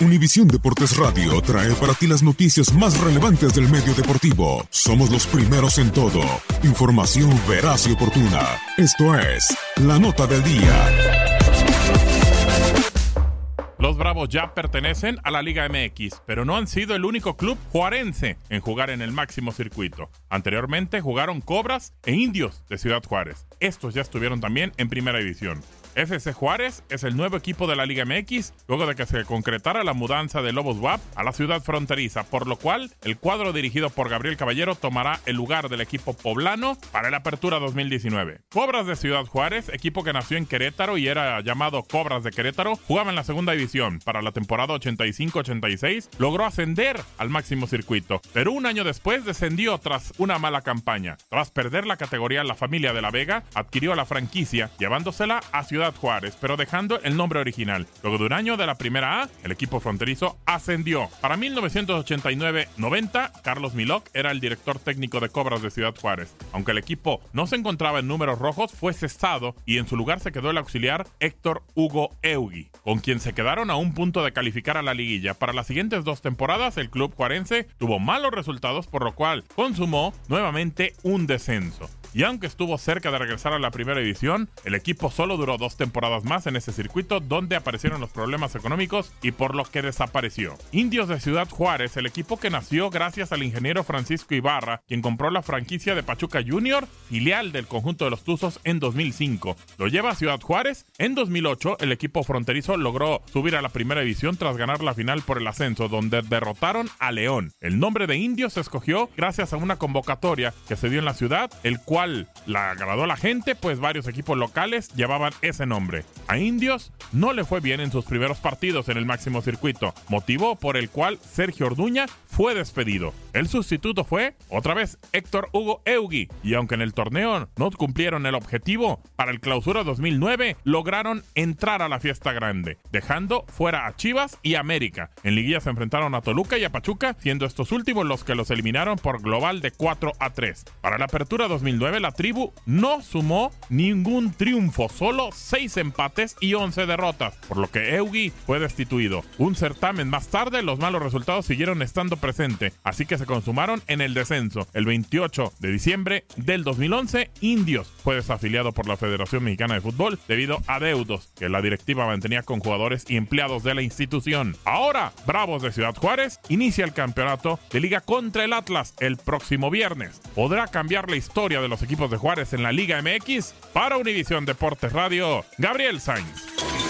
Univisión Deportes Radio trae para ti las noticias más relevantes del medio deportivo. Somos los primeros en todo. Información veraz y oportuna. Esto es La Nota del Día. Los Bravos ya pertenecen a la Liga MX, pero no han sido el único club juarense en jugar en el máximo circuito. Anteriormente jugaron Cobras e Indios de Ciudad Juárez. Estos ya estuvieron también en Primera División. FC Juárez es el nuevo equipo de la Liga MX luego de que se concretara la mudanza de Lobos WAP a la ciudad fronteriza, por lo cual el cuadro dirigido por Gabriel Caballero tomará el lugar del equipo poblano para la apertura 2019. Cobras de Ciudad Juárez, equipo que nació en Querétaro y era llamado Cobras de Querétaro, jugaba en la segunda división. Para la temporada 85-86 logró ascender al máximo circuito, pero un año después descendió tras una mala campaña. Tras perder la categoría la familia de la Vega, adquirió la franquicia, llevándosela a Ciudad Juárez, pero dejando el nombre original. Luego de un año de la primera A, el equipo fronterizo ascendió. Para 1989-90, Carlos Milok era el director técnico de Cobras de Ciudad Juárez. Aunque el equipo no se encontraba en números rojos, fue cesado y en su lugar se quedó el auxiliar Héctor Hugo Eugui, con quien se quedaron a un punto de calificar a la liguilla. Para las siguientes dos temporadas, el club juarense tuvo malos resultados, por lo cual consumó nuevamente un descenso. Y aunque estuvo cerca de regresar a la primera división, el equipo solo duró dos temporadas más en ese circuito donde aparecieron los problemas económicos y por lo que desapareció. Indios de Ciudad Juárez, el equipo que nació gracias al ingeniero Francisco Ibarra, quien compró la franquicia de Pachuca Junior, filial del conjunto de los Tuzos en 2005. Lo lleva a Ciudad Juárez. En 2008, el equipo fronterizo logró subir a la primera división tras ganar la final por el ascenso, donde derrotaron a León. El nombre de Indios se escogió gracias a una convocatoria que se dio en la ciudad, el cual la agradó la gente, pues varios equipos locales llevaban ese nombre. A Indios no le fue bien en sus primeros partidos en el máximo circuito, motivo por el cual Sergio Orduña fue despedido. El sustituto fue, otra vez, Héctor Hugo Eugui, y aunque en el torneo no cumplieron el objetivo, para el clausura 2009 lograron entrar a la fiesta grande, dejando fuera a Chivas y América. En liguilla se enfrentaron a Toluca y a Pachuca, siendo estos últimos los que los eliminaron por global de 4 a 3. Para la apertura 2009 la tribu no sumó ningún triunfo, solo 6 empates y 11 derrotas, por lo que Eugui fue destituido. Un certamen más tarde, los malos resultados siguieron estando presente, así que se consumaron en el descenso. El 28 de diciembre del 2011, Indios fue desafiliado por la Federación Mexicana de Fútbol debido a deudos que la directiva mantenía con jugadores y empleados de la institución. Ahora, Bravos de Ciudad Juárez inicia el campeonato de liga contra el Atlas el próximo viernes. Podrá cambiar la historia de los equipos de Juárez en la Liga MX para Univisión Deportes Radio, Gabriel Sainz.